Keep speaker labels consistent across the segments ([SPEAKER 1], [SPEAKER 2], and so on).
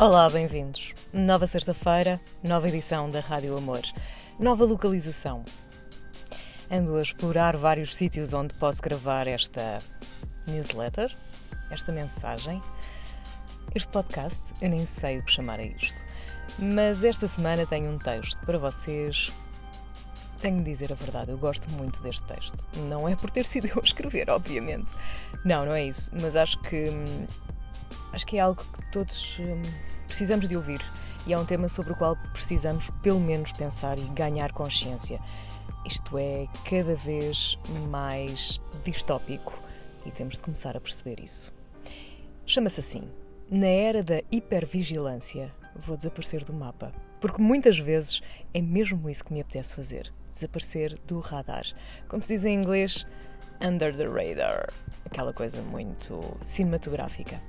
[SPEAKER 1] Olá, bem-vindos. Nova sexta-feira, nova edição da Rádio Amor. Nova localização. Ando a explorar vários sítios onde posso gravar esta newsletter, esta mensagem, este podcast. Eu nem sei o que chamar a isto. Mas esta semana tenho um texto para vocês. Tenho de dizer a verdade, eu gosto muito deste texto. Não é por ter sido eu a escrever, obviamente. Não, não é isso. Mas acho que hum, acho que é algo que todos hum, precisamos de ouvir e é um tema sobre o qual precisamos pelo menos pensar e ganhar consciência. Isto é cada vez mais distópico e temos de começar a perceber isso. Chama-se assim: Na era da hipervigilância, vou desaparecer do mapa. Porque muitas vezes é mesmo isso que me apetece fazer: desaparecer do radar. Como se diz em inglês, under the radar. Aquela coisa muito cinematográfica.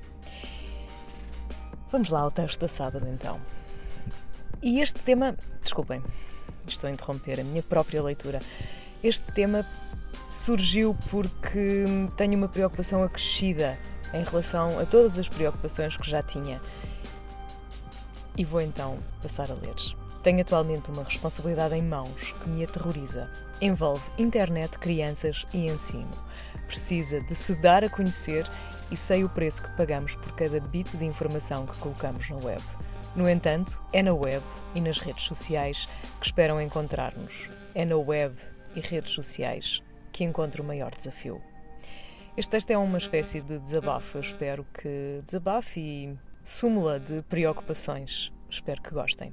[SPEAKER 1] Vamos lá ao texto da sábado então. E este tema, desculpem, estou a interromper a minha própria leitura. Este tema surgiu porque tenho uma preocupação acrescida em relação a todas as preocupações que já tinha. E vou então passar a ler. Tenho atualmente uma responsabilidade em mãos que me aterroriza. Envolve internet, crianças e ensino. Precisa de se dar a conhecer e sei o preço que pagamos por cada bit de informação que colocamos na web. No entanto, é na web e nas redes sociais que esperam encontrar-nos. É na web e redes sociais que encontro o maior desafio. Este texto é uma espécie de desabafo. Eu espero que desabafe e súmula de preocupações. Espero que gostem.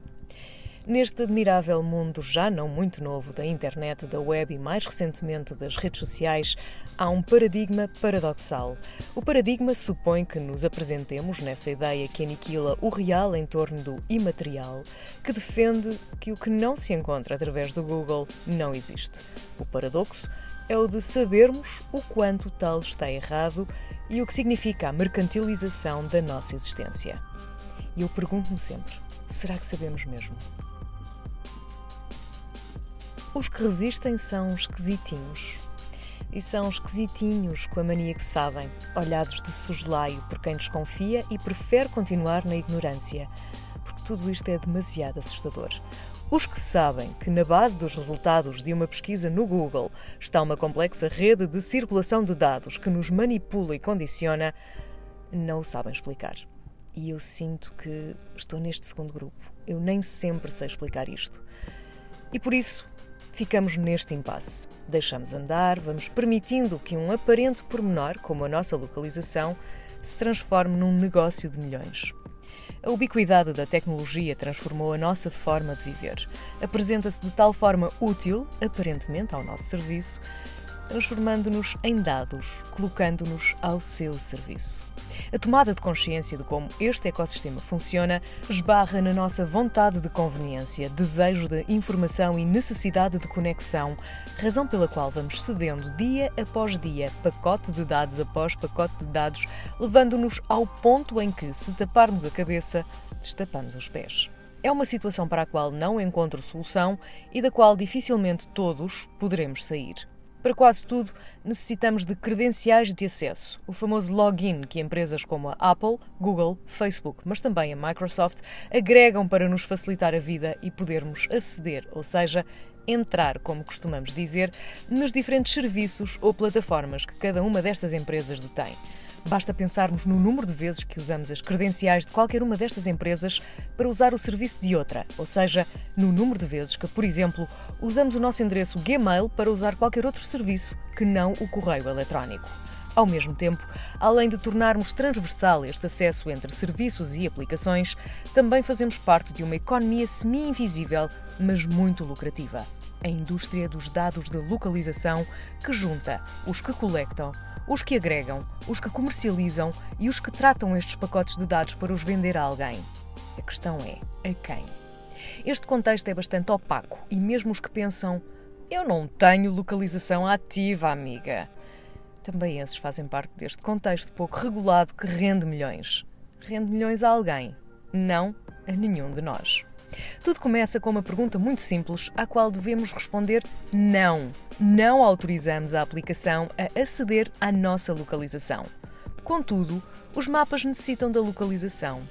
[SPEAKER 1] Neste admirável mundo já não muito novo da internet, da web e mais recentemente das redes sociais, há um paradigma paradoxal. O paradigma supõe que nos apresentemos nessa ideia que aniquila o real em torno do imaterial, que defende que o que não se encontra através do Google não existe. O paradoxo é o de sabermos o quanto tal está errado e o que significa a mercantilização da nossa existência. E eu pergunto-me sempre: será que sabemos mesmo? Os que resistem são esquisitinhos. E são esquisitinhos com a mania que sabem, olhados de sugelaio por quem desconfia e prefere continuar na ignorância, porque tudo isto é demasiado assustador. Os que sabem que na base dos resultados de uma pesquisa no Google está uma complexa rede de circulação de dados que nos manipula e condiciona, não o sabem explicar. E eu sinto que estou neste segundo grupo. Eu nem sempre sei explicar isto. E por isso ficamos neste impasse. Deixamos andar, vamos permitindo que um aparente pormenor, como a nossa localização, se transforme num negócio de milhões. A ubiquidade da tecnologia transformou a nossa forma de viver. Apresenta-se de tal forma útil, aparentemente, ao nosso serviço, transformando-nos em dados, colocando-nos ao seu serviço. A tomada de consciência de como este ecossistema funciona esbarra na nossa vontade de conveniência, desejo de informação e necessidade de conexão, razão pela qual vamos cedendo dia após dia, pacote de dados após pacote de dados, levando-nos ao ponto em que, se taparmos a cabeça, destapamos os pés. É uma situação para a qual não encontro solução e da qual dificilmente todos poderemos sair. Para quase tudo, necessitamos de credenciais de acesso, o famoso login que empresas como a Apple, Google, Facebook, mas também a Microsoft agregam para nos facilitar a vida e podermos aceder, ou seja, entrar, como costumamos dizer, nos diferentes serviços ou plataformas que cada uma destas empresas detém. Basta pensarmos no número de vezes que usamos as credenciais de qualquer uma destas empresas para usar o serviço de outra, ou seja, no número de vezes que, por exemplo, usamos o nosso endereço Gmail para usar qualquer outro serviço que não o correio eletrónico. Ao mesmo tempo, além de tornarmos transversal este acesso entre serviços e aplicações, também fazemos parte de uma economia semi-invisível, mas muito lucrativa. A indústria dos dados de localização que junta os que colectam, os que agregam, os que comercializam e os que tratam estes pacotes de dados para os vender a alguém. A questão é: a quem? Este contexto é bastante opaco e mesmo os que pensam eu não tenho localização ativa, amiga. Também esses fazem parte deste contexto pouco regulado que rende milhões. Rende milhões a alguém, não a nenhum de nós. Tudo começa com uma pergunta muito simples à qual devemos responder não. Não autorizamos a aplicação a aceder à nossa localização. Contudo, os mapas necessitam da localização.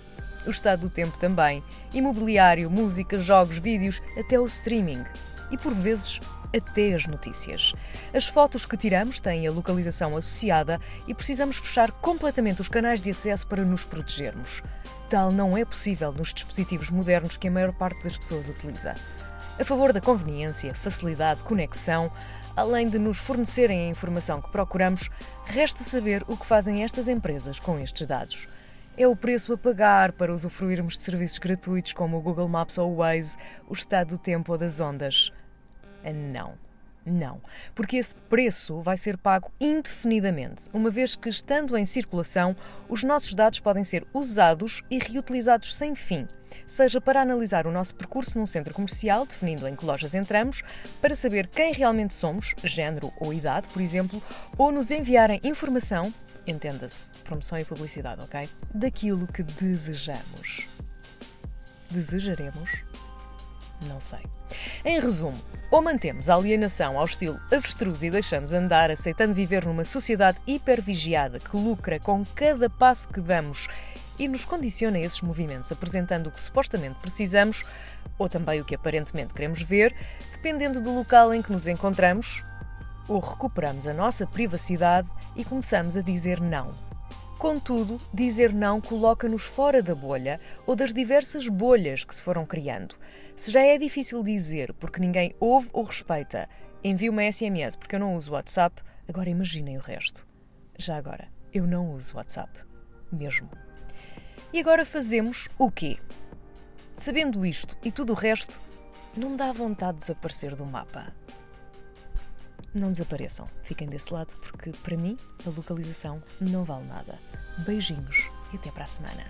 [SPEAKER 1] O estado do tempo também. Imobiliário, música, jogos, vídeos, até o streaming. E por vezes até as notícias. As fotos que tiramos têm a localização associada e precisamos fechar completamente os canais de acesso para nos protegermos. Tal não é possível nos dispositivos modernos que a maior parte das pessoas utiliza. A favor da conveniência, facilidade, conexão, além de nos fornecerem a informação que procuramos, resta saber o que fazem estas empresas com estes dados. É o preço a pagar para usufruirmos de serviços gratuitos como o Google Maps ou o Waze, o estado do tempo ou das ondas. Não. Não, porque esse preço vai ser pago indefinidamente, uma vez que, estando em circulação, os nossos dados podem ser usados e reutilizados sem fim, seja para analisar o nosso percurso num centro comercial, definindo em que lojas entramos, para saber quem realmente somos, género ou idade, por exemplo, ou nos enviarem informação, entenda-se, promoção e publicidade, ok? Daquilo que desejamos. Desejaremos? Não sei. Em resumo, ou mantemos a alienação ao estilo avestruz e deixamos andar, aceitando viver numa sociedade hipervigiada que lucra com cada passo que damos e nos condiciona esses movimentos, apresentando o que supostamente precisamos, ou também o que aparentemente queremos ver, dependendo do local em que nos encontramos, ou recuperamos a nossa privacidade e começamos a dizer não. Contudo, dizer não coloca-nos fora da bolha ou das diversas bolhas que se foram criando. Se já é difícil dizer porque ninguém ouve ou respeita, envie uma SMS porque eu não uso WhatsApp, agora imaginem o resto. Já agora, eu não uso WhatsApp. Mesmo. E agora fazemos o quê? Sabendo isto e tudo o resto, não dá vontade de desaparecer do mapa. Não desapareçam, fiquem desse lado, porque para mim a localização não vale nada. Beijinhos e até para a semana.